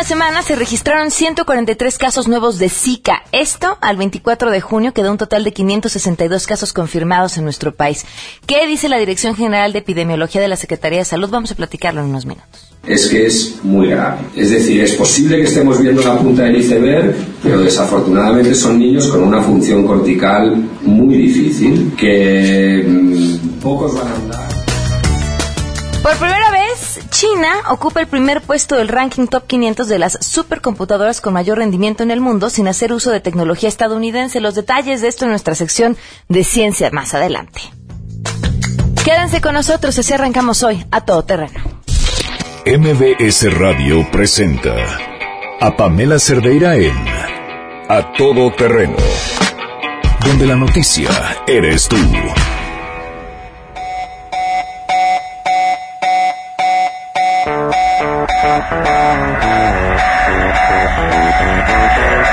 última semana se registraron 143 casos nuevos de Zika. Esto al 24 de junio quedó un total de 562 casos confirmados en nuestro país. ¿Qué dice la Dirección General de Epidemiología de la Secretaría de Salud? Vamos a platicarlo en unos minutos. Es que es muy grave. Es decir, es posible que estemos viendo la punta del iceberg, pero desafortunadamente son niños con una función cortical muy difícil, que mmm, pocos van a andar. Por primera China ocupa el primer puesto del ranking top 500 de las supercomputadoras con mayor rendimiento en el mundo sin hacer uso de tecnología estadounidense. Los detalles de esto en nuestra sección de ciencia más adelante. Quédense con nosotros, así arrancamos hoy a todo terreno. MBS Radio presenta a Pamela Cerdeira en A Todo Terreno, donde la noticia eres tú. Thank you.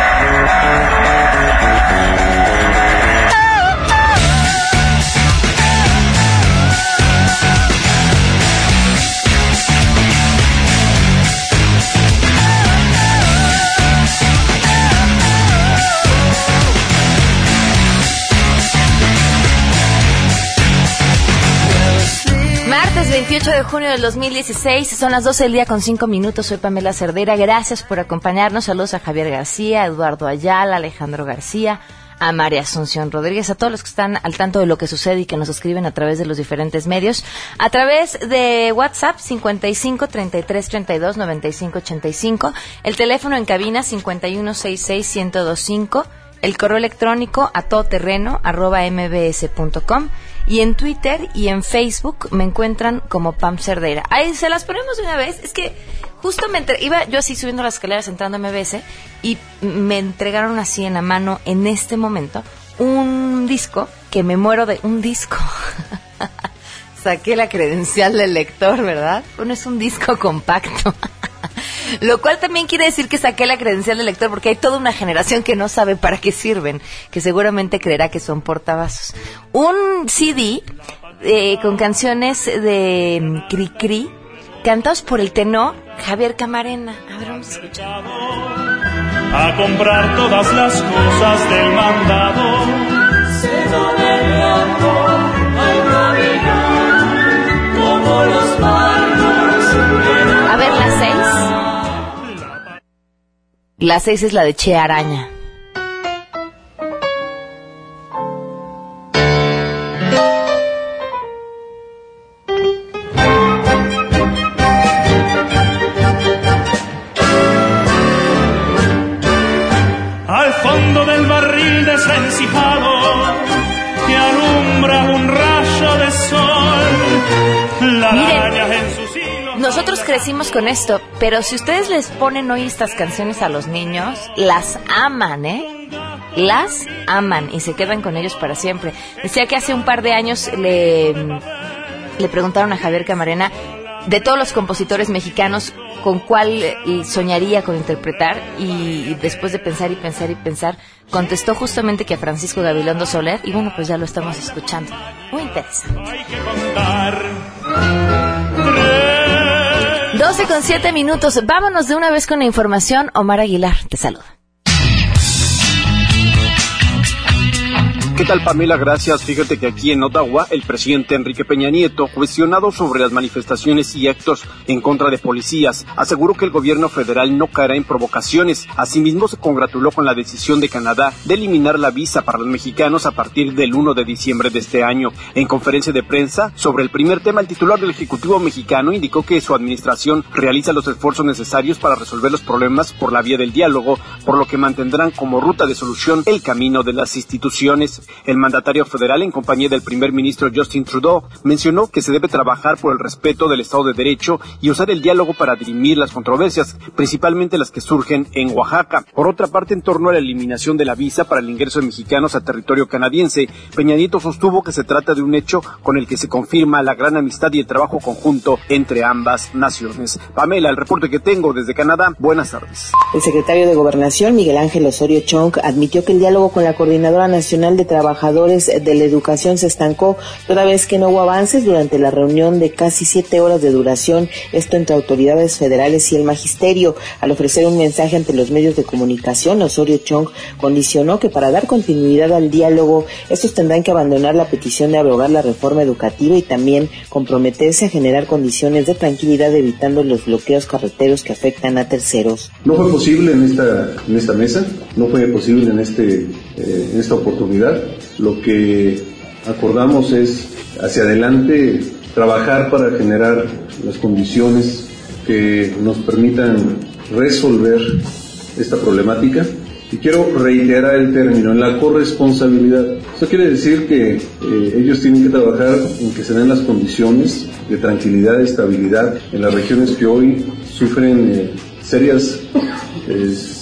Martes 28 de junio del 2016, son las 12 del día con 5 minutos. Soy Pamela Cerdera. Gracias por acompañarnos. Saludos a Javier García, Eduardo Ayala, Alejandro García, a María Asunción Rodríguez, a todos los que están al tanto de lo que sucede y que nos escriben a través de los diferentes medios. A través de WhatsApp 55 33 32 95 85, el teléfono en cabina 51 66 1025, el correo electrónico a todoterreno arroba mbs.com y en Twitter y en Facebook me encuentran como Pam Cerdera. Ahí se las ponemos de una vez. Es que justo iba yo así subiendo las escaleras entrando a MBS y me entregaron así en la mano en este momento un disco que me muero de un disco. Saqué la credencial del lector, ¿verdad? Bueno, es un disco compacto. Lo cual también quiere decir que saqué la credencial del lector porque hay toda una generación que no sabe para qué sirven, que seguramente creerá que son portavasos. Un CD eh, con canciones de Cri Cri, cantados por el tenor Javier Camarena. A ver, vamos a escuchar. A comprar todas las cosas del mandado. Se La seis es la de Che Araña. Crecimos con esto, pero si ustedes les ponen hoy estas canciones a los niños, las aman, ¿eh? Las aman y se quedan con ellos para siempre. Decía que hace un par de años le, le preguntaron a Javier Camarena de todos los compositores mexicanos con cuál eh, soñaría con interpretar y después de pensar y pensar y pensar contestó justamente que a Francisco Gabilondo Soler y bueno pues ya lo estamos escuchando muy interesante. 12 con 7 minutos. Vámonos de una vez con la información. Omar Aguilar, te saluda. ¿Qué tal Pamela? Gracias. Fíjate que aquí en Ottawa el presidente Enrique Peña Nieto, cuestionado sobre las manifestaciones y actos en contra de policías, aseguró que el gobierno federal no caerá en provocaciones. Asimismo se congratuló con la decisión de Canadá de eliminar la visa para los mexicanos a partir del 1 de diciembre de este año. En conferencia de prensa sobre el primer tema, el titular del Ejecutivo mexicano indicó que su administración realiza los esfuerzos necesarios para resolver los problemas por la vía del diálogo, por lo que mantendrán como ruta de solución el camino de las instituciones. El mandatario federal, en compañía del primer ministro Justin Trudeau, mencionó que se debe trabajar por el respeto del Estado de Derecho y usar el diálogo para dirimir las controversias, principalmente las que surgen en Oaxaca. Por otra parte, en torno a la eliminación de la visa para el ingreso de mexicanos a territorio canadiense, Peña Nieto sostuvo que se trata de un hecho con el que se confirma la gran amistad y el trabajo conjunto entre ambas naciones. Pamela, el reporte que tengo desde Canadá. Buenas tardes. El secretario de Gobernación, Miguel Ángel Osorio Chong, admitió que el diálogo con la Coordinadora Nacional de trabajadores de la educación se estancó, toda vez que no hubo avances durante la reunión de casi siete horas de duración, esto entre autoridades federales y el magisterio. Al ofrecer un mensaje ante los medios de comunicación, Osorio Chong condicionó que para dar continuidad al diálogo, estos tendrán que abandonar la petición de abrogar la reforma educativa y también comprometerse a generar condiciones de tranquilidad evitando los bloqueos carreteros que afectan a terceros. No fue posible en esta, en esta mesa, no fue posible en, este, eh, esta oportunidad. Lo que acordamos es hacia adelante trabajar para generar las condiciones que nos permitan resolver esta problemática. Y quiero reiterar el término, en la corresponsabilidad. Esto quiere decir que eh, ellos tienen que trabajar en que se den las condiciones de tranquilidad, y estabilidad en las regiones que hoy sufren eh, serias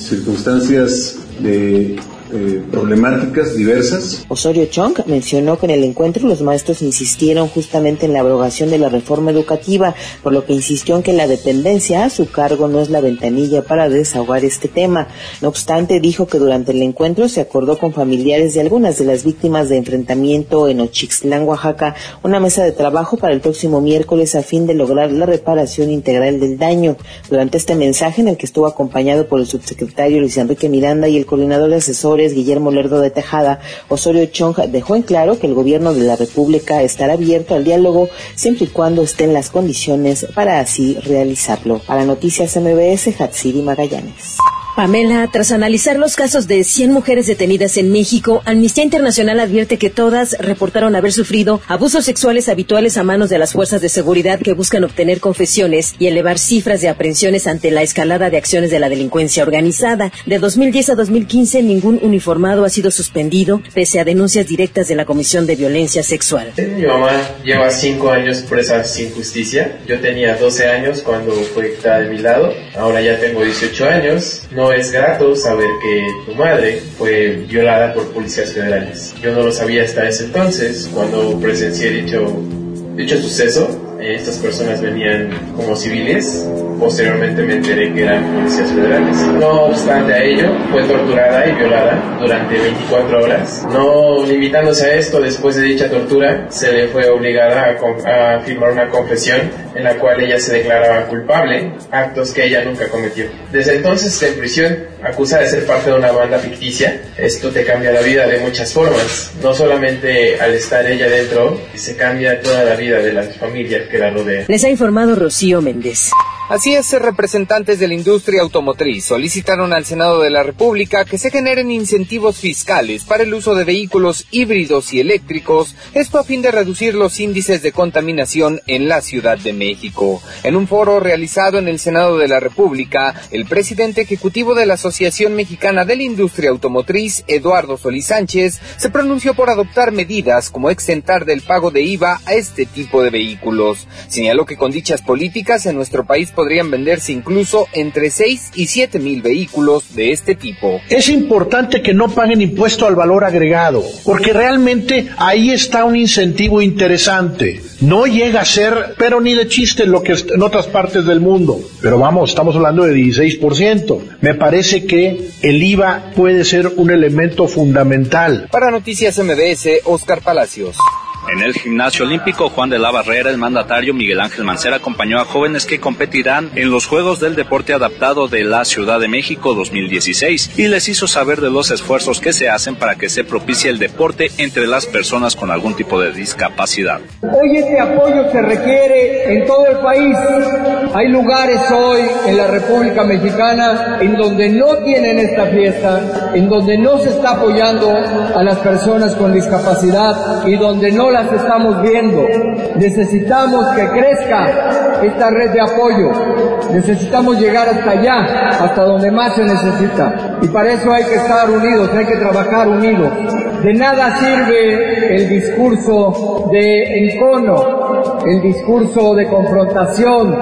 circunstancias de eh, problemáticas diversas. Osorio Chong mencionó que en el encuentro los maestros insistieron justamente en la abrogación de la reforma educativa, por lo que insistió en que la dependencia a su cargo no es la ventanilla para desahogar este tema. No obstante, dijo que durante el encuentro se acordó con familiares de algunas de las víctimas de enfrentamiento en Ochixtlán, Oaxaca, una mesa de trabajo para el próximo miércoles a fin de lograr la reparación integral del daño. Durante este mensaje, en el que estuvo acompañado por el subsecretario Luis Enrique Miranda y el coordinador de Guillermo Lerdo de Tejada, Osorio Chong dejó en claro que el gobierno de la República estará abierto al diálogo siempre y cuando estén las condiciones para así realizarlo. Para Noticias MBS, Hatsiri Magallanes. Pamela, tras analizar los casos de 100 mujeres detenidas en México, Amnistía Internacional advierte que todas reportaron haber sufrido abusos sexuales habituales a manos de las fuerzas de seguridad que buscan obtener confesiones y elevar cifras de aprehensiones ante la escalada de acciones de la delincuencia organizada. De 2010 a 2015, ningún uniformado ha sido suspendido, pese a denuncias directas de la Comisión de Violencia Sexual. Mi mamá lleva 5 años presa sin justicia. Yo tenía 12 años cuando fue de mi lado. Ahora ya tengo 18 años. Es grato saber que tu madre fue violada por policías federales. Yo no lo sabía hasta ese entonces, cuando presencié dicho, dicho suceso. Estas personas venían como civiles. Posteriormente me enteré que eran policías federales. No obstante a ello, fue torturada y violada durante 24 horas. No limitándose a esto, después de dicha tortura, se le fue obligada a, firmar una confesión en la cual ella se declaraba culpable, actos que ella nunca cometió. Desde entonces en prisión, acusa de ser parte de una banda ficticia. Esto te cambia la vida de muchas formas, no solamente al estar ella dentro, se cambia toda la vida de las familias Les ha informado Rocío Méndez. Así es, representantes de la industria automotriz solicitaron al Senado de la República que se generen incentivos fiscales para el uso de vehículos híbridos y eléctricos, esto a fin de reducir los índices de contaminación en la Ciudad de México. En un foro realizado en el Senado de la República, el presidente ejecutivo de la Asociación Mexicana de la Industria Automotriz, Eduardo Solís Sánchez, se pronunció por adoptar medidas como exentar del pago de IVA a este tipo de vehículos. Señaló que con dichas políticas en nuestro país podrían venderse incluso entre 6 y 7 mil vehículos de este tipo. Es importante que no paguen impuesto al valor agregado, porque realmente ahí está un incentivo interesante. No llega a ser, pero ni de chiste, lo que en otras partes del mundo. Pero vamos, estamos hablando de 16%. Me parece que el IVA puede ser un elemento fundamental. Para Noticias MBS, Oscar Palacios. En el gimnasio olímpico Juan de la Barrera, el mandatario Miguel Ángel Mancera acompañó a jóvenes que competirán en los Juegos del Deporte Adaptado de la Ciudad de México 2016 y les hizo saber de los esfuerzos que se hacen para que se propicie el deporte entre las personas con algún tipo de discapacidad. Hoy este apoyo se requiere en todo el país. Hay lugares hoy en la República Mexicana en donde no tienen esta fiesta, en donde no se está apoyando a las personas con discapacidad y donde no las estamos viendo. Necesitamos que crezca esta red de apoyo. Necesitamos llegar hasta allá, hasta donde más se necesita. Y para eso hay que estar unidos, hay que trabajar unidos. De nada sirve el discurso de encono, el discurso de confrontación,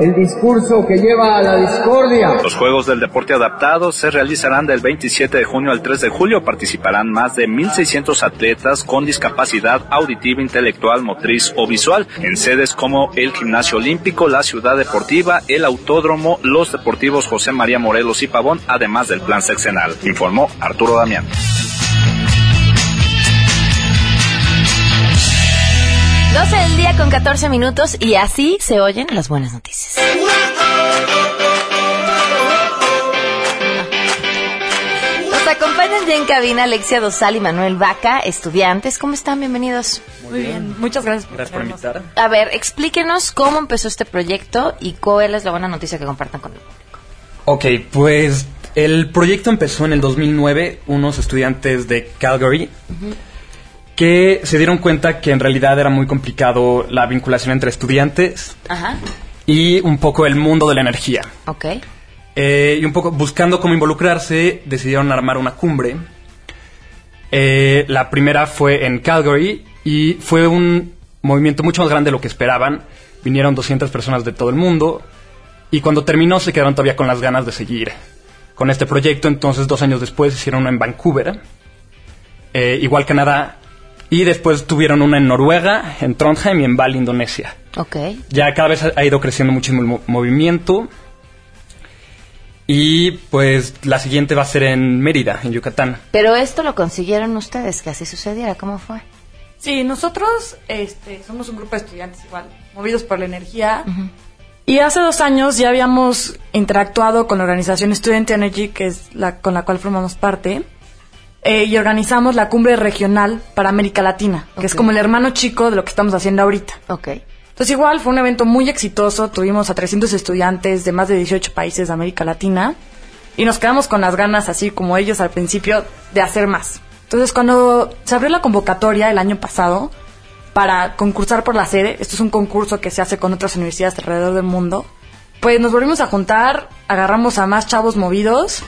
el discurso que lleva a la discordia. Los Juegos del Deporte Adaptado se realizarán del 27 de junio al 3 de julio. Participarán más de 1.600 atletas con discapacidad auditiva, intelectual, motriz o visual en sedes como el Gimnasio Olímpico, la Ciudad Deportiva, el Autódromo, los Deportivos José María Morelos y Pavón, además del Plan Sexenal, informó Arturo Damián. 12 del día con 14 minutos y así se oyen las buenas noticias. Nos acompañan ya en cabina Alexia Dosal y Manuel Vaca, estudiantes. ¿Cómo están? Bienvenidos. Muy bien, muchas gracias por, Gracias por invitar. A ver, explíquenos cómo empezó este proyecto y cuál es la buena noticia que compartan con el público. Ok, pues el proyecto empezó en el 2009, unos estudiantes de Calgary que se dieron cuenta que en realidad era muy complicado la vinculación entre estudiantes Ajá, y un poco el mundo de la energía. ok. Eh, y un poco buscando cómo involucrarse, decidieron armar una cumbre. Eh, la primera fue en Calgary y fue un movimiento mucho más grande de lo que esperaban. Vinieron 200 personas de todo el mundo y cuando terminó se quedaron todavía con las ganas de seguir con este proyecto. Entonces, dos años después hicieron uno en Vancouver, eh, igual Canadá, y después tuvieron una en Noruega, en Trondheim y en Bali, Indonesia. Ok. Ya cada vez ha ido creciendo muchísimo el mo- movimiento. Y pues la siguiente va a ser en Mérida, en Yucatán. Pero esto lo consiguieron ustedes, que así sucediera. ¿Cómo fue? Sí, nosotros este, somos un grupo de estudiantes igual, movidos por la energía. Y hace dos años ya habíamos interactuado con la organización Student Energy, que es la con la cual formamos parte, eh, y organizamos la cumbre regional para América Latina, que es Ok. como el hermano chico de lo que estamos haciendo ahorita. Ok. Entonces igual fue un evento muy exitoso, tuvimos a 300 estudiantes de más de 18 países de América Latina y nos quedamos con las ganas, así como ellos al principio, de hacer más. Entonces cuando se abrió la convocatoria el año pasado para concursar por la sede, esto es un concurso que se hace con otras universidades alrededor del mundo, pues nos volvimos a juntar, agarramos a más chavos movidos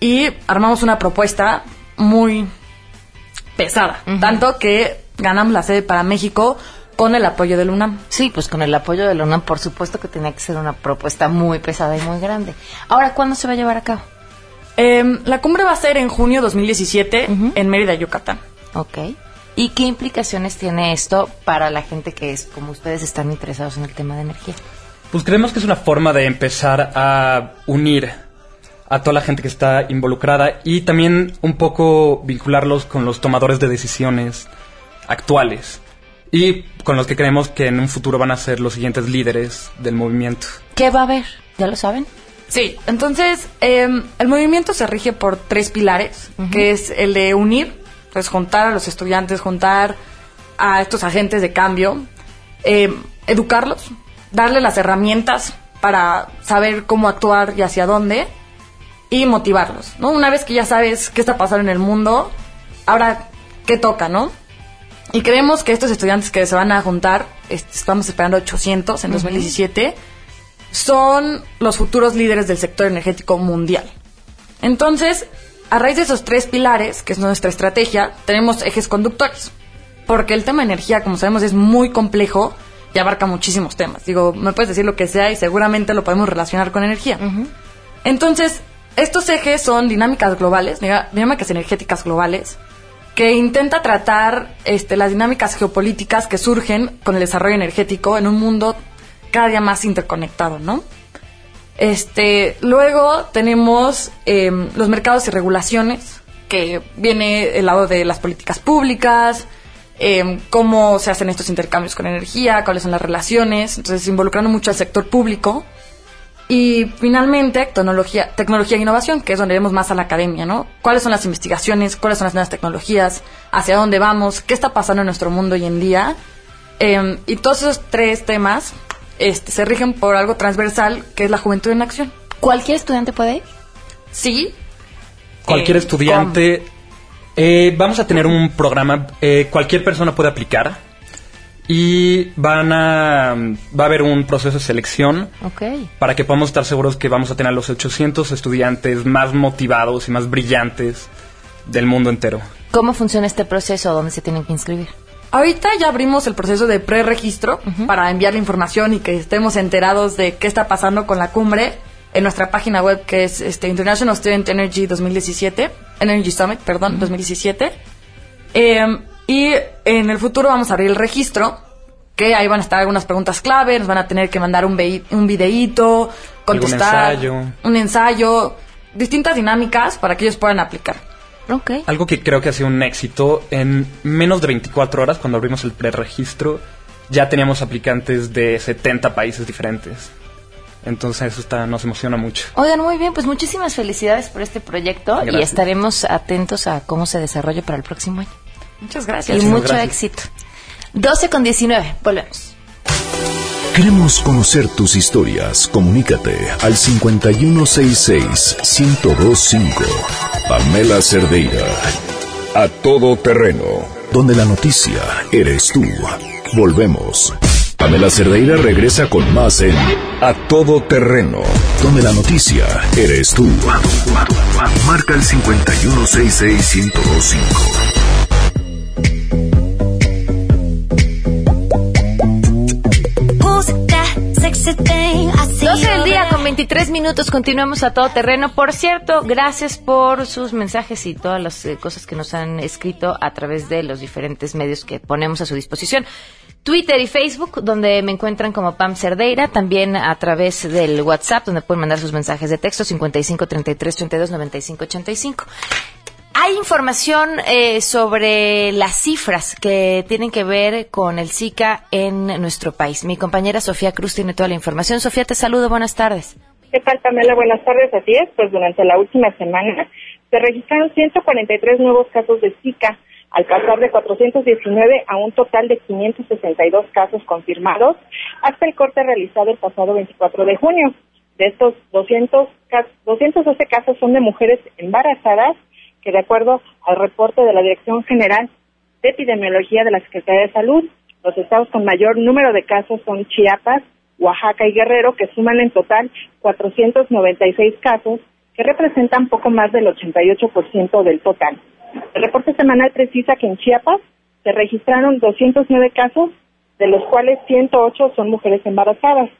y armamos una propuesta muy pesada, tanto que ganamos la sede para México con el apoyo del UNAM. Sí, pues con el apoyo de la UNAM, por supuesto que tenía que ser una propuesta muy pesada y muy grande. Ahora, ¿cuándo se va a llevar a cabo? Em, la cumbre va a ser en junio 2017 en Mérida, Yucatán. Ok. ¿Y qué implicaciones tiene esto para la gente que es como ustedes están interesados en el tema de energía? Pues creemos que es una forma de empezar a unir a toda la gente que está involucrada y también un poco vincularlos con los tomadores de decisiones actuales y con los que creemos que en un futuro van a ser los siguientes líderes del movimiento. ¿Qué va a haber? ¿Ya lo saben? Sí, entonces em, el movimiento se rige por tres pilares, que es el de unir, pues juntar a los estudiantes, juntar a estos agentes de cambio, em, educarlos, darle las herramientas para saber cómo actuar y hacia dónde, y motivarlos, ¿no? Una vez que ya sabes qué está pasando en el mundo, ahora qué toca, ¿no? Y creemos que estos estudiantes que se van a juntar, est- estamos esperando 800 en Ujú. 2017, son los futuros líderes del sector energético mundial. Entonces, a raíz de esos tres pilares, que es nuestra estrategia, tenemos ejes conductores. Porque el tema de energía, como sabemos, es muy complejo y abarca muchísimos temas. Digo, me puedes decir lo que sea y seguramente lo podemos relacionar con energía. Entonces, estos ejes son dinámicas globales, dinámicas energéticas globales, que intenta tratar este, las dinámicas geopolíticas que surgen con el desarrollo energético en un mundo cada día más interconectado, ¿no? Este, luego tenemos em, los mercados y regulaciones, que viene el lado de las políticas públicas, em, cómo se hacen estos intercambios con energía, cuáles son las relaciones, entonces involucrando mucho al sector público. Y finalmente, tecnología, tecnología e innovación, que es donde vemos más a la academia, ¿no? ¿Cuáles son las investigaciones? ¿Cuáles son las nuevas tecnologías? ¿Hacia dónde vamos? ¿Qué está pasando en nuestro mundo hoy en día? Em, y todos esos tres temas este, se rigen por algo transversal, que es la juventud en acción. ¿Cualquier estudiante puede ir? Sí. Cualquier Eh, estudiante, eh, vamos a tener un programa, eh, cualquier persona puede aplicar y van a, va a haber un proceso de selección Ok. para que podamos estar seguros que vamos a tener a los 800 estudiantes más motivados y más brillantes del mundo entero. ¿Cómo funciona este proceso? ¿Dónde se tienen que inscribir? Ahorita ya abrimos el proceso de preregistro para enviar la información y que estemos enterados de qué está pasando con la cumbre en nuestra página web que es este, International Student Energy 2017, Energy Summit, perdón, 2017. Eh, y en el futuro vamos a abrir el registro, que ahí van a estar algunas preguntas clave, nos van a tener que mandar un, un videíto, contestar, ensayo. un ensayo, distintas dinámicas para que ellos puedan aplicar. Ok. Algo que creo que ha sido un éxito, en menos de 24 horas, cuando abrimos el preregistro, ya teníamos aplicantes de 70 países diferentes. Entonces eso está, nos emociona mucho. Oigan, muy bien, pues muchísimas felicidades por este proyecto y estaremos atentos a cómo se desarrolle para el próximo año. Muchas Y gracias. mucho gracias. éxito. 12 con 19, volvemos. Queremos conocer tus historias. Comunícate al 5166-1025. Pamela Cerdeira. A todo terreno. Donde la noticia eres tú. Volvemos. Pamela Cerdeira regresa con más en A todo terreno. Donde la noticia eres tú. Marca el 5166-1025. 12 del día con 23 minutos, continuamos a todo terreno. Por cierto, gracias por sus mensajes y todas las eh, cosas que nos han escrito a través de los diferentes medios que ponemos a su disposición. Twitter y Facebook, donde me encuentran como Pam Cerdeira, también a través del WhatsApp, donde pueden mandar sus mensajes de texto 55 33 32 95 85. Hay información eh, sobre las cifras que tienen que ver con el Zika en nuestro país. Mi compañera Sofía Cruz tiene toda la información. Sofía, te saludo. Buenas tardes. ¿Qué tal, Pamela? Buenas tardes. Así es, pues durante la última semana se registraron 143 nuevos casos de Zika, al pasar de 419 a un total de 562 casos confirmados hasta el corte realizado el pasado 24 de junio. De estos 200, ca- 212 casos son de mujeres embarazadas, que de acuerdo al reporte de la Dirección General de Epidemiología de la Secretaría de Salud, los estados con mayor número de casos son Chiapas, Oaxaca y Guerrero, que suman en total 496 casos, que representan poco más del 88% del total. El reporte semanal precisa que en Chiapas se registraron 209 casos, de los cuales 108 son mujeres embarazadas.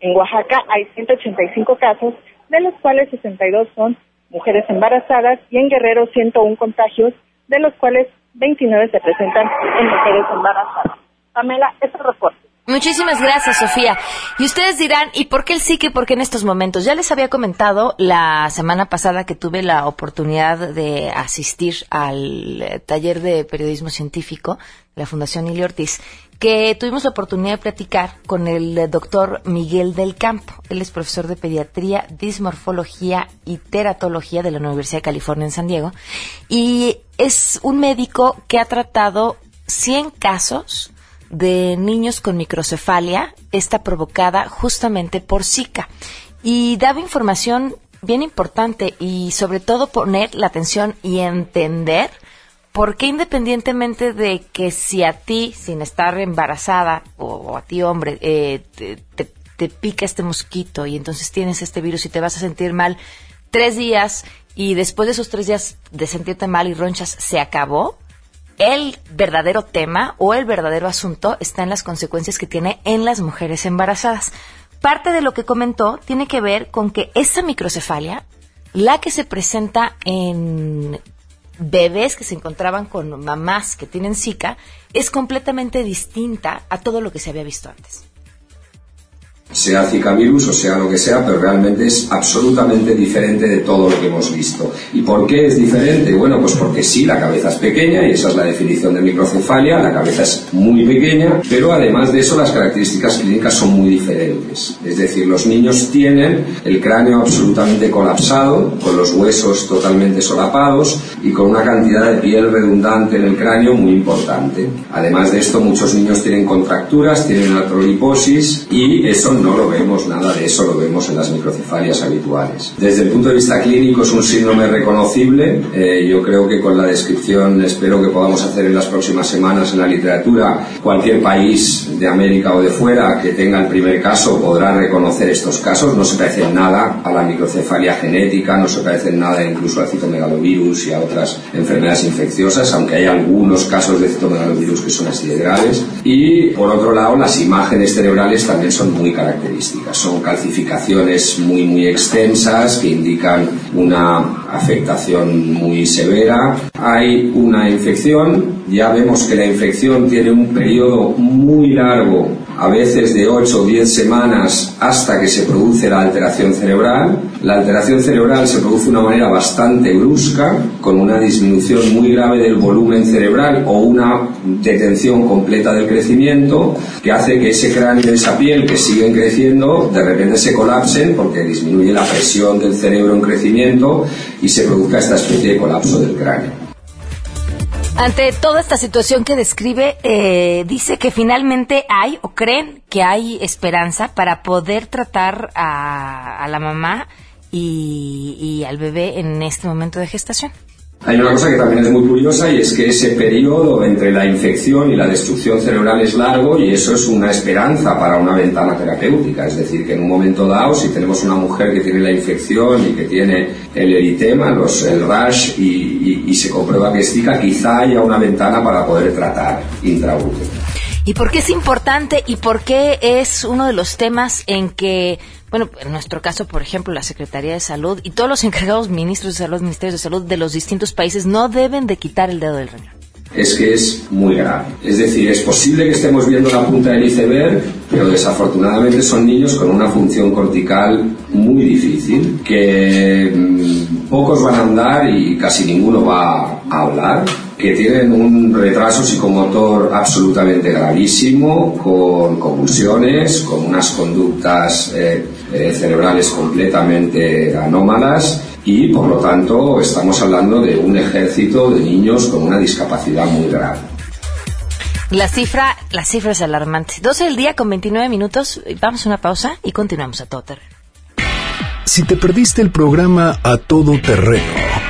En Oaxaca hay 185 casos, de los cuales 62 son mujeres embarazadas, y en Guerrero 101 contagios, de los cuales 29 se presentan en mujeres embarazadas. Pamela, este reporte. Muchísimas gracias, Sofía. Y ustedes dirán, ¿y por qué el y por qué en estos momentos? Ya les había comentado la semana pasada que tuve la oportunidad de asistir al eh, taller de periodismo científico de la Fundación Ili Ortiz, que tuvimos la oportunidad de platicar con el eh, doctor Miguel del Campo. Él es profesor de pediatría, dismorfología y teratología de la Universidad de California en San Diego. Y es un médico que ha tratado 100 casos de niños con microcefalia, está provocada justamente por Zika. Y daba información bien importante y sobre todo poner la atención y entender por qué independientemente de que si a ti, sin estar embarazada, o, a ti hombre, eh, te pica este mosquito y entonces tienes este virus y te vas a sentir mal tres días y después de esos tres días de sentirte mal y ronchas se acabó, el verdadero tema o el verdadero asunto está en las consecuencias que tiene en las mujeres embarazadas. Parte de lo que comentó tiene que ver con que esa microcefalia, la que se presenta en bebés que se encontraban con mamás que tienen Zika, es completamente distinta a todo lo que se había visto antes. Sea Zika virus o sea lo que sea, pero realmente es absolutamente diferente de todo lo que hemos visto. ¿Y por qué es diferente? Bueno, pues porque sí, la cabeza es pequeña y esa es la definición de microcefalia, la cabeza es muy pequeña, pero además de eso las características clínicas son muy diferentes. Es decir, los niños tienen el cráneo absolutamente colapsado, con los huesos totalmente solapados y con una cantidad de piel redundante en el cráneo muy importante. Además de esto, muchos niños tienen contracturas, tienen artroliposis y eso no lo vemos, nada de eso lo vemos en las microcefalias habituales. Desde el punto de vista clínico es un síndrome reconocible. Eh, yo creo que con la descripción espero que podamos hacer en las próximas semanas en la literatura cualquier país de América o de fuera que tenga el primer caso podrá reconocer estos casos. No se parecen nada a la microcefalia genética, no se parecen nada incluso al citomegalovirus y a otras enfermedades infecciosas, aunque hay algunos casos de citomegalovirus que son así de graves. Y por otro lado, las imágenes cerebrales también son muy características. Son calcificaciones muy, muy extensas que indican una afectación muy severa. Hay una infección, ya vemos que la infección tiene un periodo muy largo a veces de 8 o 10 semanas hasta que se produce la alteración cerebral. La alteración cerebral se produce de una manera bastante brusca, con una disminución muy grave del volumen cerebral o una detención completa del crecimiento, que hace que ese cráneo y esa piel que siguen creciendo de repente se colapsen porque disminuye la presión del cerebro en crecimiento y se produzca esta especie de colapso del cráneo. Ante toda esta situación que describe, eh, dice que finalmente hay o creen que hay esperanza para poder tratar a, la mamá y al bebé en este momento de gestación. Hay una cosa que también es muy curiosa y es que ese periodo entre la infección y la destrucción cerebral es largo y eso es una esperanza para una ventana terapéutica. Es decir, que en un momento dado, si tenemos una mujer que tiene la infección y que tiene el eritema, los, el rash y, se comprueba que es quizá haya una ventana para poder tratar intraútero. ¿Y por qué es importante y por qué es uno de los temas en que bueno, en nuestro caso, por ejemplo, la Secretaría de Salud y todos los encargados ministros de salud, ministerios de salud de los distintos países no deben de quitar el dedo del renglón. Es que es muy grave. Es decir, es posible que estemos viendo la punta del iceberg, pero desafortunadamente son niños con una función cortical muy difícil, que mm, pocos van a andar y casi ninguno va a hablar, que tienen un retraso psicomotor absolutamente gravísimo, con convulsiones, con unas conductas eh, eh, cerebrales completamente anómalas y por lo tanto estamos hablando de un ejército de niños con una discapacidad muy grave. La cifra, la cifra es alarmante. 12 del día con 29 minutos. Vamos a una pausa y continuamos a todo terreno. Si te perdiste el programa A Todo Terreno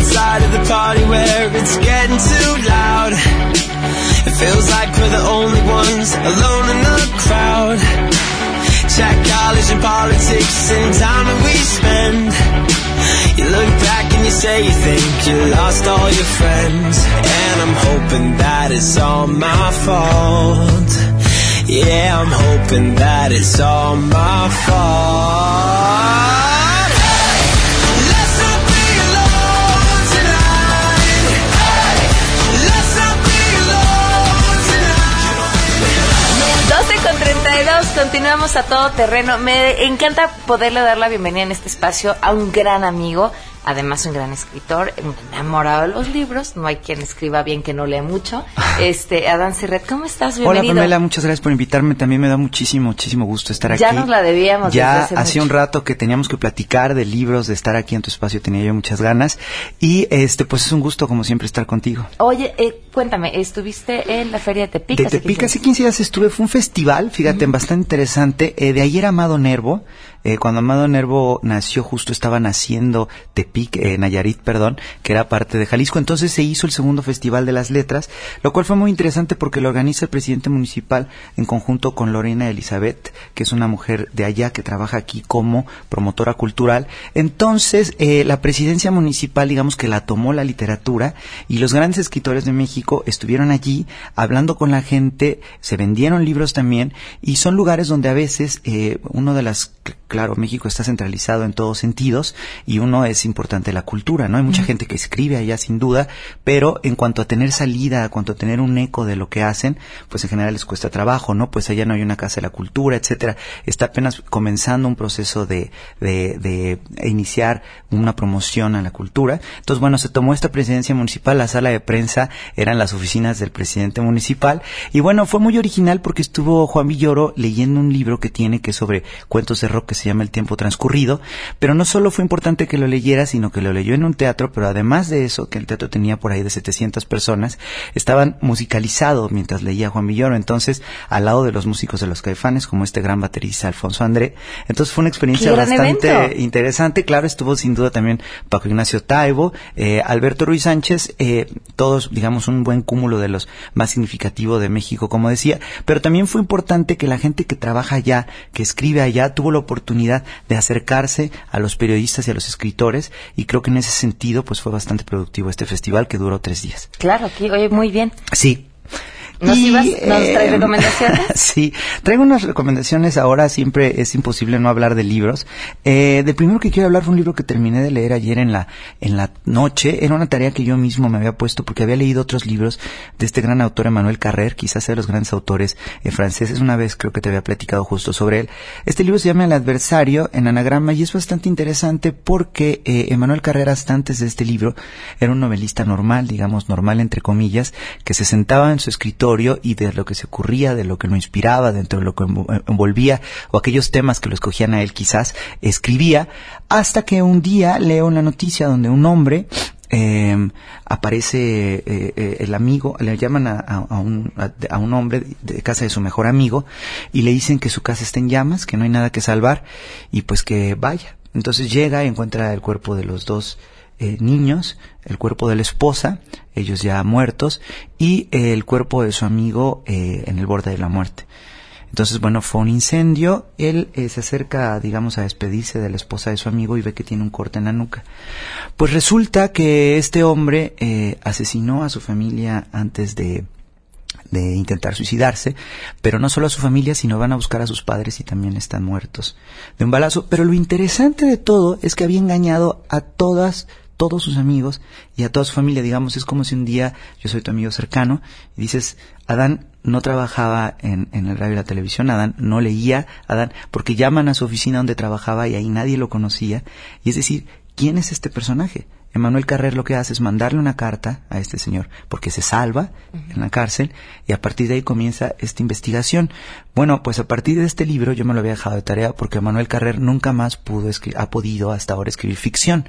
Outside of the party where it's getting too loud. It feels like we're the only ones alone in the crowd. Chat college and politics and time that we spend. You look back and you say you think you lost all your friends. And I'm hoping that it's all my fault. Yeah, I'm hoping that it's all my fault. Continuamos a todo terreno. Me encanta poderle dar la bienvenida en este espacio a un gran amigo, además un gran escritor, enamorado de los libros, no hay quien escriba bien que no lea mucho. Este, Adán Serret, ¿cómo estás? Bienvenido. Hola Pamela, muchas gracias por invitarme, también me da muchísimo, muchísimo gusto estar aquí. Ya nos la debíamos. Ya hacía un rato que teníamos que platicar de libros, de estar aquí en tu espacio, tenía yo muchas ganas y este, pues es un gusto como siempre estar contigo. Oye, eh, cuéntame, estuviste en la feria de Tepic. De Tepic hace 15 días estuve, fue un festival, fíjate, bastante interesante, eh, de ayer Amado Nervo, eh, cuando Amado Nervo nació, justo estaba naciendo Tepic, eh, Nayarit, perdón, que era parte de Jalisco. Entonces se hizo el segundo Festival de las Letras, lo cual fue muy interesante porque lo organiza el presidente municipal en conjunto con Lorena Elizabeth, que es una mujer de allá que trabaja aquí como promotora cultural. Entonces, eh, la presidencia municipal, digamos que la tomó la literatura y los grandes escritores de México estuvieron allí hablando con la gente, se vendieron libros también y son lugares donde a veces eh, uno de las claro, México está centralizado en todos sentidos y uno es importante la cultura, ¿no? Hay mucha gente que escribe allá sin duda, pero en cuanto a tener salida, en cuanto a tener un eco de lo que hacen, pues en general les cuesta trabajo, ¿no? Pues allá no hay una casa de la cultura, etcétera. Está apenas comenzando un proceso de, de, de iniciar una promoción a la cultura. Entonces, bueno, se tomó esta presidencia municipal, la sala de prensa eran las oficinas del presidente municipal y bueno, fue muy original porque estuvo Juan Villoro leyendo un libro que tiene que es sobre cuentos de rock que se llama El tiempo transcurrido, pero no solo fue importante que lo leyera, sino que lo leyó en un teatro, pero además de eso, que el teatro tenía por ahí de 700 personas, estaban musicalizados mientras leía Juan Villoro. Entonces, al lado de los músicos de los caifanes, como este gran baterista Alfonso André. Entonces fue una experiencia bastante interesante. Claro, estuvo sin duda también Paco Ignacio Taibo, eh, Alberto Ruiz Sánchez, eh, todos, digamos, un buen cúmulo de los más significativos de México, como decía. Pero también fue importante que la gente que trabaja allá, que escribe allá, tuvo la oportunidad de acercarse a los periodistas y a los escritores y creo que en ese sentido pues fue bastante productivo este festival que duró tres días. Claro, aquí, oye, muy bien. Sí, ¿Nos, Y, ibas, ¿Nos traes eh, recomendaciones? sí, traigo unas recomendaciones. Ahora siempre es imposible no hablar de libros. Eh, del primero que quiero hablar fue un libro que terminé de leer ayer en la en la noche. Era una tarea que yo mismo me había puesto porque había leído otros libros de este gran autor Emmanuel Carrer, quizás sea de los grandes autores eh, franceses. Una vez creo que te había platicado justo sobre él. Este libro se llama El adversario en anagrama y es bastante interesante porque eh, Emmanuel Carrer hasta antes de este libro era un novelista normal, digamos normal entre comillas, que se sentaba en su escritorio y de lo que se ocurría, de lo que lo inspiraba, dentro de lo que envo- envolvía o aquellos temas que lo escogían a él quizás, escribía, hasta que un día leo una noticia donde un hombre eh, aparece eh, eh, el amigo, le llaman a, un, a un hombre de casa de su mejor amigo y le dicen que su casa está en llamas, que no hay nada que salvar y pues que vaya. Entonces llega y encuentra el cuerpo de los dos eh, niños, el cuerpo de la esposa, ellos ya muertos, y el cuerpo de su amigo eh, en el borde de la muerte. Entonces, bueno, fue un incendio. Él eh, se acerca, digamos, a despedirse de la esposa de su amigo y ve que tiene un corte en la nuca. Pues resulta que este hombre asesinó a su familia antes de, de intentar suicidarse, pero no solo a su familia, sino van a buscar a sus padres y también están muertos de un balazo. Pero lo interesante de todo es que había engañado a todas, todos sus amigos y a toda su familia. Digamos, es como si un día yo soy tu amigo cercano y dices, Adán no trabajaba en, en el radio y la televisión, Adán no leía, Adán, porque llaman a su oficina donde trabajaba y ahí nadie lo conocía. Y es decir, ¿quién es este personaje? Emanuel Carrer lo que hace es mandarle una carta a este señor, porque se salva en la cárcel y a partir de ahí comienza esta investigación. Bueno, pues a partir de este libro yo me lo había dejado de tarea porque Emanuel Carrer nunca más pudo ha podido hasta ahora escribir ficción.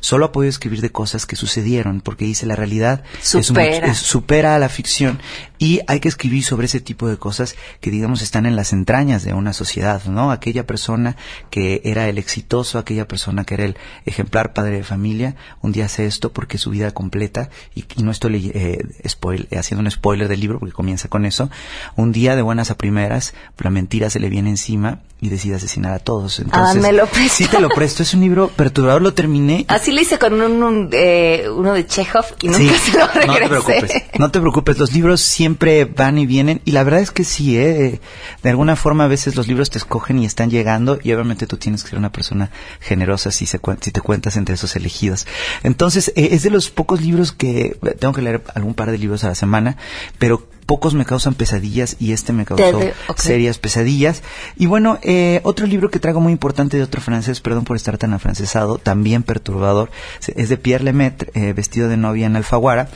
Solo ha podido escribir de cosas que sucedieron, porque dice la realidad Supera. es- supera a la ficción y hay que escribir sobre ese tipo de cosas que digamos están en las entrañas de una sociedad, ¿no? Aquella persona que era el exitoso, aquella persona que era el ejemplar padre de familia, un día hace esto porque su vida completa, y, y no estoy eh, spoil- eh, haciendo un spoiler del libro porque comienza con eso, un día de buenas a primeras, la mentira se le viene encima y decide asesinar a todos. Entonces, me lo presto. Sí te lo presto, es un libro perturbador, lo terminé Así le hice con un, un, eh, uno de Chekhov y nunca Sí, se lo no te regresé. preocupes, no te preocupes, los libros siempre van y vienen y la verdad es que sí, ¿eh? de alguna forma a veces los libros te escogen y están llegando y obviamente tú tienes que ser una persona generosa si, se, si te cuentas entre esos elegidos. Entonces, eh, es de los pocos libros que tengo que leer algún par de libros a la semana, pero pocos me causan pesadillas y este me causó serias pesadillas. Y bueno, eh, otro libro que traigo muy importante de otro francés, perdón por estar tan afrancesado, también perturbador, es de Pierre Lemaitre, eh, vestido de novia en Alfaguara.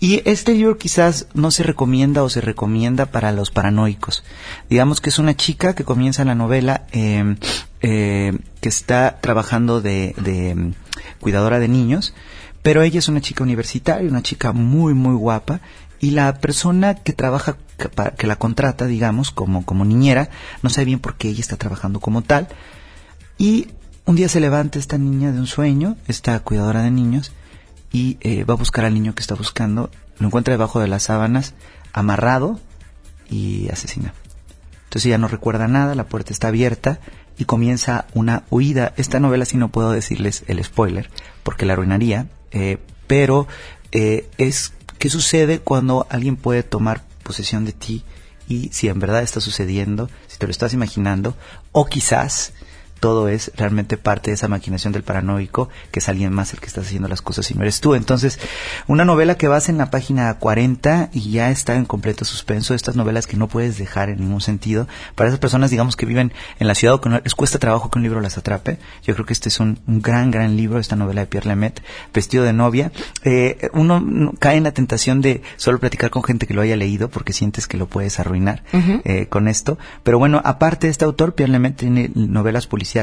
Y este libro quizás no se recomienda o se recomienda para los paranoicos. Digamos que es una chica que comienza la novela eh, eh, que está trabajando de, de mm, cuidadora de niños, pero ella es una chica universitaria, una chica muy, muy guapa, y la persona que trabaja, que la contrata, digamos, como, como niñera, no sabe bien por qué ella está trabajando como tal. Y un día se levanta esta niña de un sueño, esta cuidadora de niños, y eh, va a buscar al niño que está buscando, lo encuentra debajo de las sábanas, amarrado y asesina. Entonces ella no recuerda nada, la puerta está abierta y comienza una huida. Esta novela sí no puedo decirles el spoiler porque la arruinaría, eh, pero eh, es qué sucede cuando alguien puede tomar posesión de ti y si en verdad está sucediendo, si te lo estás imaginando, o quizás todo es realmente parte de esa maquinación del paranoico, que es alguien más el que está haciendo las cosas y no eres tú. Entonces, una novela que vas en la página 40 y ya está en completo suspenso, estas novelas que no puedes dejar en ningún sentido, para esas personas, digamos, que viven en la ciudad o que no- les cuesta trabajo que un libro las atrape, yo creo que este es un, un gran, gran libro, esta novela de Pierre Lemaitre, Vestido de novia. Eh, uno no- cae en la tentación de solo platicar con gente que lo haya leído porque sientes que lo puedes arruinar eh, con esto. Pero bueno, aparte de este autor, Pierre Lemaitre tiene novelas policíacas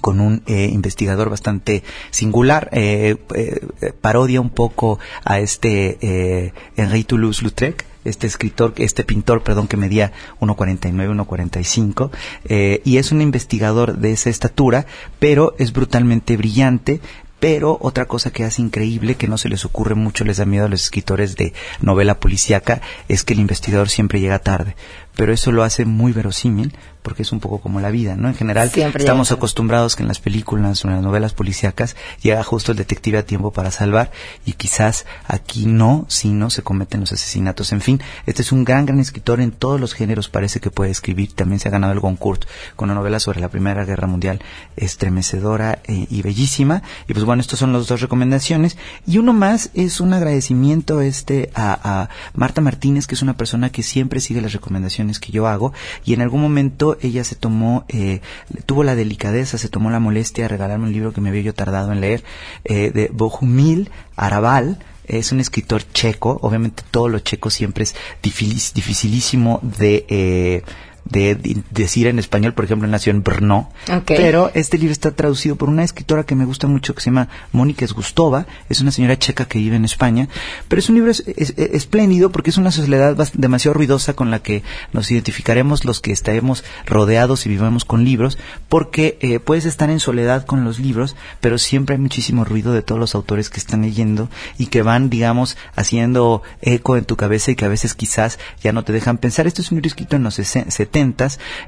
con un eh, investigador bastante singular, eh, eh, parodia un poco a este eh, Henri Toulouse-Lautrec, este escritor, este pintor, perdón, que medía 1,49, 1,45, eh, y es un investigador de esa estatura, pero es brutalmente brillante, pero otra cosa que hace increíble, que no se les ocurre mucho, les da miedo a los escritores de novela policíaca, es que el investigador siempre llega tarde. Pero eso lo hace muy verosímil, porque es un poco como la vida, ¿no? En general, Siempre estamos llega. acostumbrados que en las películas o en las novelas policíacas llega justo el detective a tiempo para salvar, y quizás aquí no, sino se cometen los asesinatos. En fin, este es un gran, gran escritor en todos los géneros, parece que puede escribir. También se ha ganado el Goncourt con una novela sobre la Primera Guerra Mundial estremecedora eh, y bellísima. Y pues bueno, estos son las dos recomendaciones. Y uno más es un agradecimiento este a, a Marta Martínez, que es una persona que siempre sigue las recomendaciones que yo hago. Y en algún momento ella se tomó, eh, tuvo la delicadeza, se tomó la molestia de regalarme un libro que me había yo tardado en leer, eh, de Bohumil Arabal, es un escritor checo, obviamente todo lo checo siempre es dificilísimo de, eh, de decir en español, por ejemplo, nació en Brno. Pero este libro está traducido por una escritora que me gusta mucho que se llama Mónica Gustova, es una señora checa que vive en España, pero es un libro es, es, espléndido porque es una sociedad demasiado ruidosa con la que nos identificaremos los que estaremos rodeados y vivamos con libros, porque eh, puedes estar en soledad con los libros, pero siempre hay muchísimo ruido de todos los autores que están leyendo y que van, digamos, haciendo eco en tu cabeza y que a veces quizás ya no te dejan pensar. Esto es un libro escrito en los 70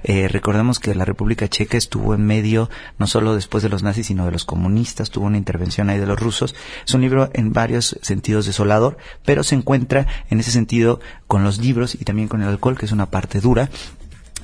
eh, recordemos que la República Checa estuvo en medio, no solo después de los nazis, sino de los comunistas, tuvo una intervención ahí de los rusos. Es un libro en varios sentidos desolador, pero se encuentra en ese sentido con los libros y también con el alcohol, que es una parte dura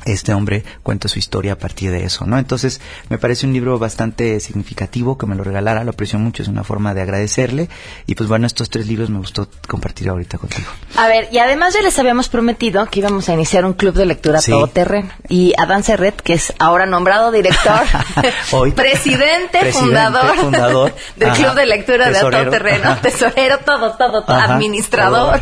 este hombre cuenta su historia a partir de eso, ¿no? Entonces, me parece un libro bastante significativo que me lo regalara, lo aprecio mucho, es una forma de agradecerle. Y pues bueno, estos tres libros me gustó compartir ahorita contigo. A ver, y además ya les habíamos prometido que íbamos a iniciar un club de lectura Sí. todoterreno. Y Adán Serret, que es ahora nombrado director, Hoy. presidente, Presidente, fundador, fundador. del Ajá. club de lectura Tesorero. de todoterreno, Ajá. tesorero, todo, todo, todo, Ajá. administrador.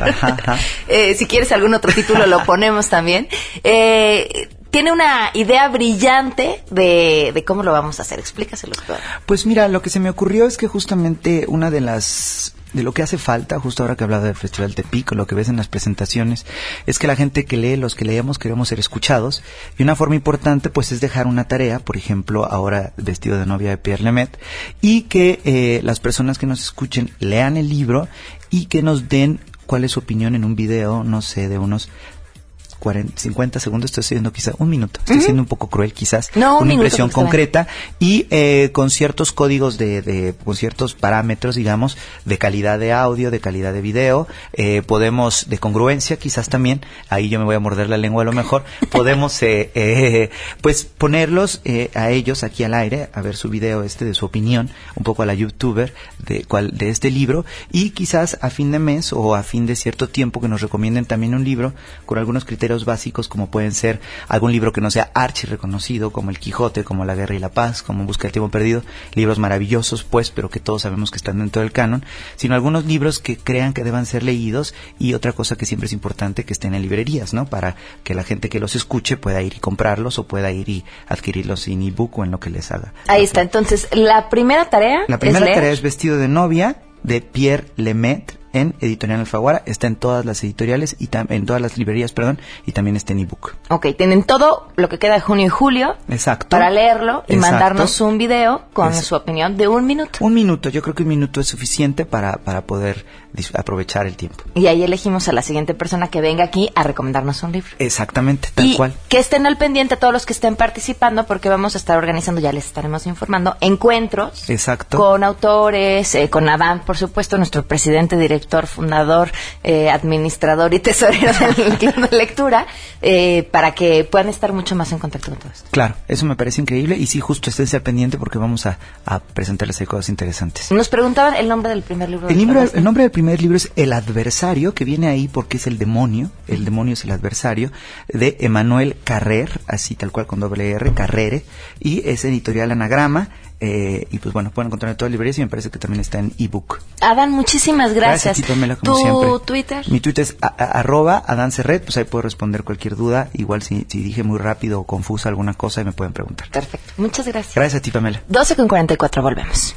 Eh, si quieres algún otro título lo ponemos también. Eh, tiene una idea brillante de, de cómo lo vamos a hacer. Explícaselo. doctor. Pues mira, lo que se me ocurrió es que justamente una de las de lo que hace falta, justo ahora que hablaba del Festival Tepic, lo que ves en las presentaciones, es que la gente que lee, los que leemos, queremos ser escuchados. Y una forma importante, pues, es dejar una tarea, por ejemplo, ahora vestido de novia de Pierre Lemaitre, y que eh, las personas que nos escuchen lean el libro y que nos den cuál es su opinión en un video, no sé, de unos 40, 50 segundos, estoy haciendo quizá un minuto, estoy siendo un poco cruel quizás, No, una impresión concreta. Y eh, con ciertos códigos de, de- con ciertos parámetros, digamos, de calidad de audio, de calidad de video, eh, podemos, de congruencia quizás también, ahí yo me voy a morder la lengua a lo mejor, podemos eh, eh, pues ponerlos eh, a ellos aquí al aire, a ver su video este de su opinión, un poco a la youtuber de, cual, de este libro. Y quizás a fin de mes o a fin de cierto tiempo que nos recomienden también un libro con algunos criterios básicos como pueden ser algún libro que no sea archi reconocido como El Quijote, como La Guerra y la Paz, como Busca del Tiempo Perdido, libros maravillosos pues, pero que todos sabemos que están dentro del canon, sino algunos libros que crean que deban ser leídos y otra cosa que siempre es importante que estén en librerías, ¿no? Para que la gente que los escuche pueda ir y comprarlos o pueda ir y adquirirlos en ebook o en lo que les haga. Ahí está. Entonces, la primera tarea La primera es leer. tarea es Vestido de novia de Pierre Lemaitre en Editorial Alfaguara. Está en todas las editoriales y en todas las librerías, perdón, y también está en ebook. Ok, tienen todo lo que queda de junio y julio Exacto. para leerlo y Exacto. mandarnos un video con su opinión de un minuto. Un minuto, yo creo que un minuto es suficiente para, para poder aprovechar el tiempo. Y ahí elegimos a la siguiente persona que venga aquí a recomendarnos un libro. Exactamente, tal y cual. que estén al pendiente todos los que estén participando porque vamos a estar organizando, ya les estaremos informando, encuentros Exacto. con autores, eh, con Adán, por supuesto, nuestro presidente, director, fundador, eh, administrador y tesorero del club de lectura, eh, para que puedan estar mucho más en contacto con todo esto. Claro, eso me parece increíble y sí, justo esténse al pendiente porque vamos a, a presentarles ahí cosas interesantes. Nos preguntaban el nombre del primer libro. El, libro, el nombre del primer libro es El adversario, que viene ahí porque es el demonio, el demonio es el adversario, de Emanuel Carrer, así tal cual con doble R, Carrere, y es editorial Anagrama. eh, y pues bueno, pueden encontrar en todas las librerías y me parece que también está en ebook. Adán, muchísimas gracias. Gracias, Pamela, como ¿Tu siempre. Twitter? Mi Twitter es a- a- arroba Adán Serret, pues ahí puedo responder cualquier duda. Igual si, si dije muy rápido o confusa alguna cosa, me pueden preguntar. Perfecto. Muchas gracias. Gracias a ti, Pamela. 12 con 44, volvemos.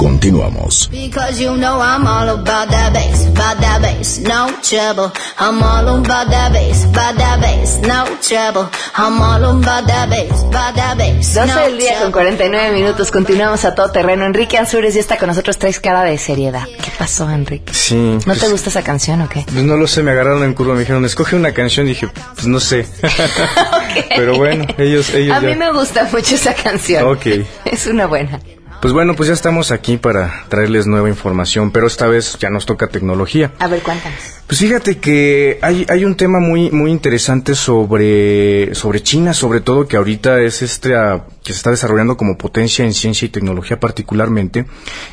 Continuamos. Because you know I'm all about that bass, about that bass, no trouble. I'm all about that bass, about that bass, no trouble. I'm all about that bass, about that bass, 12 no del día con 49 minutos. Continuamos a todo terreno. Enrique Ansures ya está con nosotros. Traes cara de seriedad. ¿Qué pasó, Enrique? Sí. ¿No pues, te gusta esa canción o qué? Pues no lo sé, me agarraron en curva, me dijeron, escoge una canción, dije, pues no sé. Pero bueno, ellos, ellos A ya. mí me gusta mucho esa canción. Ok. Es una buena. Pues bueno, pues ya estamos aquí para traerles nueva información, pero esta vez ya nos toca tecnología. A ver, cuéntanos. Pues fíjate que hay, hay un tema muy, muy interesante sobre, sobre China, sobre todo que ahorita es este ah, que se está desarrollando como potencia en ciencia y tecnología particularmente,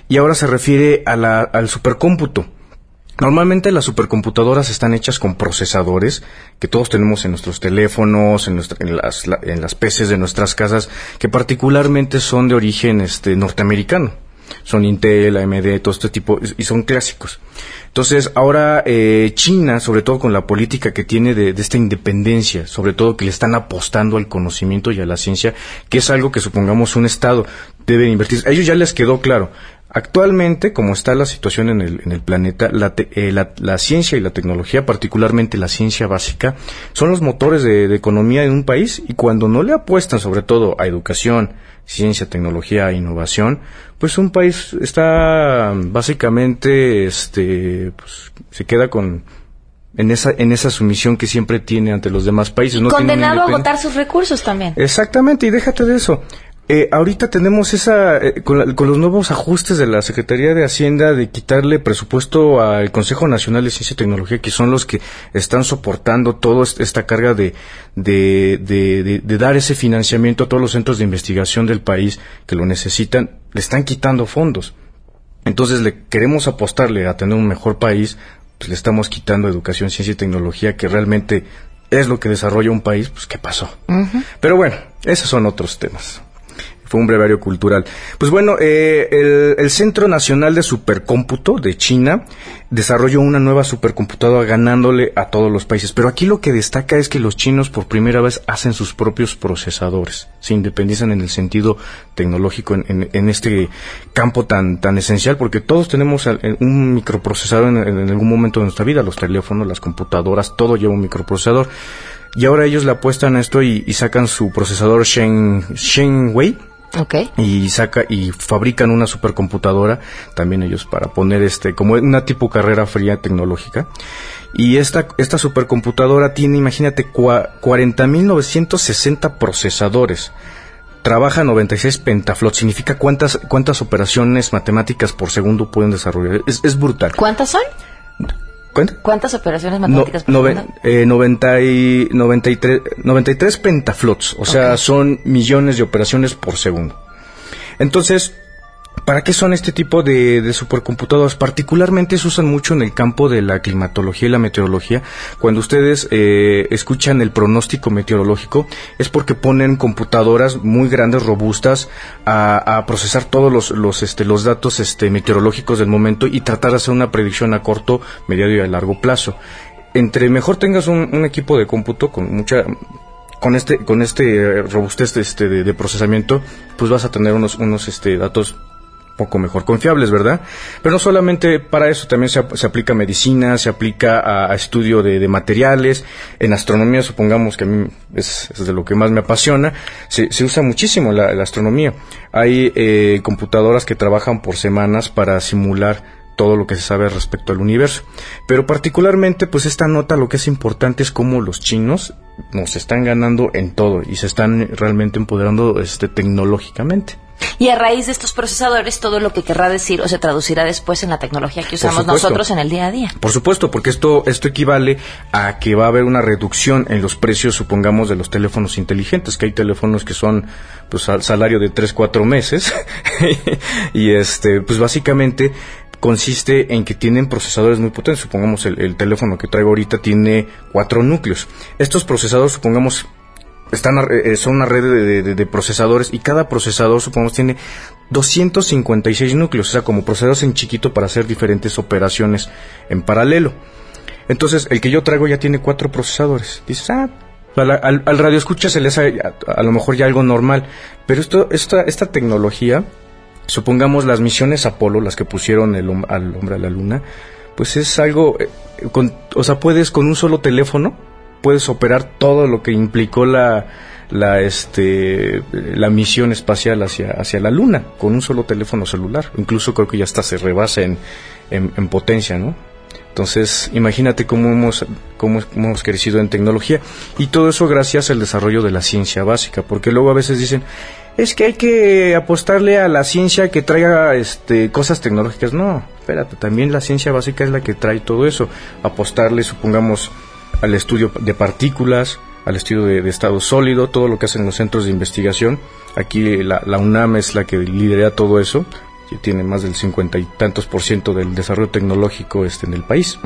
y ahora se refiere a la, al supercómputo. Normalmente las supercomputadoras están hechas con procesadores que todos tenemos en nuestros teléfonos, en, nuestra- en las, la- en las de nuestras casas, que particularmente son de origen este, norteamericano. Son Intel, AMD, todo este tipo, y son clásicos. Entonces, ahora eh, China, sobre todo con la política que tiene de, de esta independencia, sobre todo que le están apostando al conocimiento y a la ciencia, que es algo que supongamos un Estado debe invertir. A ellos ya les quedó claro. Actualmente, como está la situación en el, en el planeta, la, te- eh, la- la ciencia y la tecnología, particularmente la ciencia básica, son los motores de, de economía de un país y cuando no le apuestan sobre todo a educación, ciencia, tecnología e innovación, pues un país está básicamente, este, pues, se queda con en esa en esa sumisión que siempre tiene ante los demás países. No Condenado a agotar sus recursos también. Exactamente, y déjate de eso. Eh, ahorita tenemos esa, eh, con, la- con los nuevos ajustes de la Secretaría de Hacienda de quitarle presupuesto al Consejo Nacional de Ciencia y Tecnología, que son los que están soportando toda esta carga de, de, de, de- de dar ese financiamiento a todos los centros de investigación del país que lo necesitan, le están quitando fondos. Entonces le queremos apostarle a tener un mejor país, pues le estamos quitando educación, ciencia y tecnología, que realmente es lo que desarrolla un país, pues ¿qué pasó? Pero bueno, esos son otros temas. Fue un brevario cultural. Pues bueno, eh, el, Centro Nacional de Supercómputo de China desarrolló una nueva supercomputadora ganándole a todos los países. Pero aquí lo que destaca es que los chinos por primera vez hacen sus propios procesadores. Se independizan en el sentido tecnológico en, en- en este campo tan, tan esencial porque todos tenemos eh, un microprocesador en, en algún momento de nuestra vida. Los teléfonos, las computadoras, todo lleva un microprocesador. Y ahora ellos le apuestan a esto y, y sacan su procesador Shen, Shenwei Ok. y saca y fabrican una supercomputadora también ellos para poner este como una tipo carrera fría tecnológica. Y esta esta supercomputadora tiene imagínate cua- 40.960 procesadores. Trabaja 96 petaflops significa cuántas cuántas operaciones matemáticas por segundo pueden desarrollar. Es, es brutal. ¿Cuántas son? ¿Cuánto? ¿Cuántas operaciones No, matemáticas por nove- segundo? eh, 90 y 93, 93 pentaflops, o sea, son millones de operaciones por segundo. Entonces, ¿para qué son este tipo de, supercomputadoras? Particularmente se usan mucho en el campo de la climatología y la meteorología. Cuando ustedes eh, escuchan el pronóstico meteorológico, es porque ponen computadoras muy grandes, robustas, a, a procesar todos los, los, este, los datos este, meteorológicos del momento y tratar de hacer una predicción a corto, mediano y a largo plazo. Entre mejor tengas un, equipo de cómputo con mucha con este con este eh, robustez este, de, de procesamiento pues vas a tener unos unos este datos poco mejor confiables, ¿verdad? Pero no solamente para eso, también se, se aplica medicina, se aplica a, estudio de, materiales, en astronomía supongamos que a mí es, es de lo que más me apasiona, se, se usa muchísimo la, la astronomía. Hay eh, computadoras que trabajan por semanas para simular todo lo que se sabe respecto al universo. Pero particularmente, pues esta nota lo que es importante es cómo los chinos nos están ganando en todo y se están realmente empoderando este, tecnológicamente. Y a raíz de estos procesadores, todo lo que querrá decir o se traducirá después en la tecnología que usamos nosotros en el día a día. Por supuesto, porque esto, esto equivale a que va a haber una reducción en los precios, supongamos, de los teléfonos inteligentes, que hay teléfonos que son pues al salario de 3, 4 meses. y este, pues básicamente consiste en que tienen procesadores muy potentes. Supongamos el, el teléfono que traigo ahorita tiene cuatro núcleos. Estos procesadores, supongamos, están, eh, son una red de, de- procesadores y cada procesador, supongamos, tiene 256 núcleos, o sea, como procesadores en chiquito para hacer diferentes operaciones en paralelo. Entonces, el que yo traigo ya tiene cuatro procesadores. Dices, ah, al, al, radio escucha se le hace a, a lo mejor ya algo normal. Pero esto, esta, esta tecnología, supongamos las misiones Apolo, las que pusieron el, al hombre a la luna, pues es algo, eh, con- o sea, puedes con un solo teléfono, puedes operar todo lo que implicó la, la, este, la misión espacial hacia, hacia la luna, con un solo teléfono celular. Incluso creo que ya hasta se rebasa en, en, en potencia, ¿no? Entonces, imagínate cómo hemos, cómo hemos crecido en tecnología. Y todo eso gracias al desarrollo de la ciencia básica, porque luego a veces dicen, es que hay que apostarle a la ciencia que traiga este, cosas tecnológicas. No, espérate, también la ciencia básica es la que trae todo eso. Apostarle, supongamos, al estudio de partículas, al estudio de, estado sólido, todo lo que hacen los centros de investigación. Aquí la, la UNAM es la que lidera todo eso, que tiene más del cincuenta y tantos por ciento del desarrollo tecnológico este, en el país.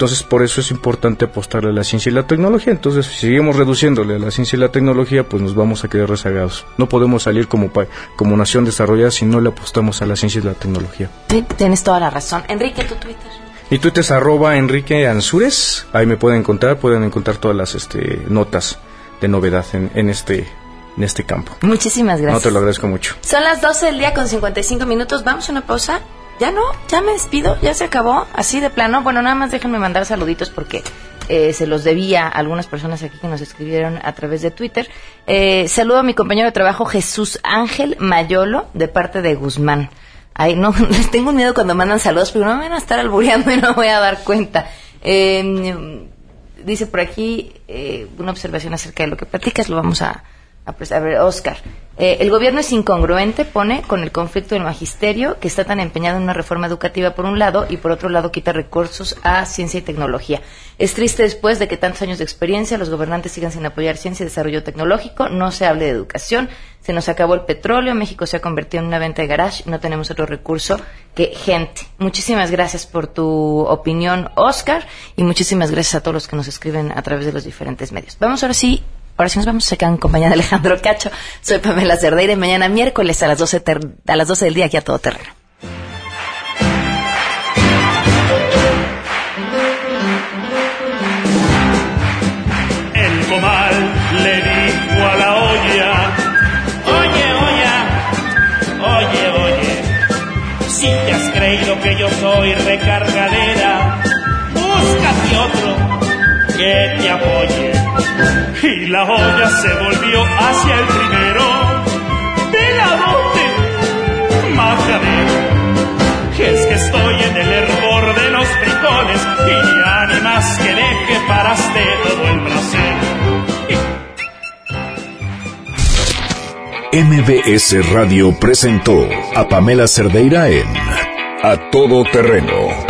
Entonces, por eso es importante apostarle a la ciencia y la tecnología. Entonces, si seguimos reduciéndole a la ciencia y la tecnología, pues nos vamos a quedar rezagados. No podemos salir como, como nación desarrollada si no le apostamos a la ciencia y la tecnología. Sí, tienes toda la razón. Enrique, tu Twitter. Mi Twitter es arroba Enrique Ansures. Ahí me pueden encontrar, pueden encontrar todas las este, notas de novedad en, en este, en este campo. Muchísimas No gracias. te lo agradezco mucho. Son las 12 del día con 55 minutos. Vamos a una pausa. Ya no, ya me despido, ya se acabó. Así de plano. Bueno, nada más déjenme mandar saluditos porque eh, se los debía a algunas personas aquí que nos escribieron a través de Twitter. Eh, saludo a mi compañero de trabajo Jesús Ángel Mayolo de parte de Guzmán. Ay, no, les tengo miedo cuando mandan saludos, pero no me van a estar albureando y no voy a dar cuenta. Eh, dice por aquí eh, una observación acerca de lo que platicas, lo vamos a, a, pres- a ver, Oscar. Eh, el gobierno es incongruente, pone, con el conflicto del magisterio, que está tan empeñado en una reforma educativa por un lado y por otro lado quita recursos a ciencia y tecnología. Es triste después de que tantos años de experiencia los gobernantes sigan sin apoyar ciencia y desarrollo tecnológico, no se hable de educación, se nos acabó el petróleo, México se ha convertido en una venta de garage, no tenemos otro recurso que gente. Muchísimas gracias por tu opinión, Oscar, y muchísimas gracias a todos los que nos escriben a través de los diferentes medios. Vamos ahora sí Ahora sí nos vamos, se quedan en compañía de Alejandro Cacho. Soy Pamela Cerdeira y mañana miércoles a las 12, ter- a las 12 del día aquí a todo terreno. El comal le dijo a la olla, oye, olla, oye, oye, si te has creído que yo soy recargadera, búscate otro que te apoye. Y la olla se volvió hacia el primero, peladote, majadero. Es que estoy en el hervor de los frijoles y ya ni más que deje paraste todo el placer. MBS Radio presentó a Pamela Cerdeira en A Todo Terreno.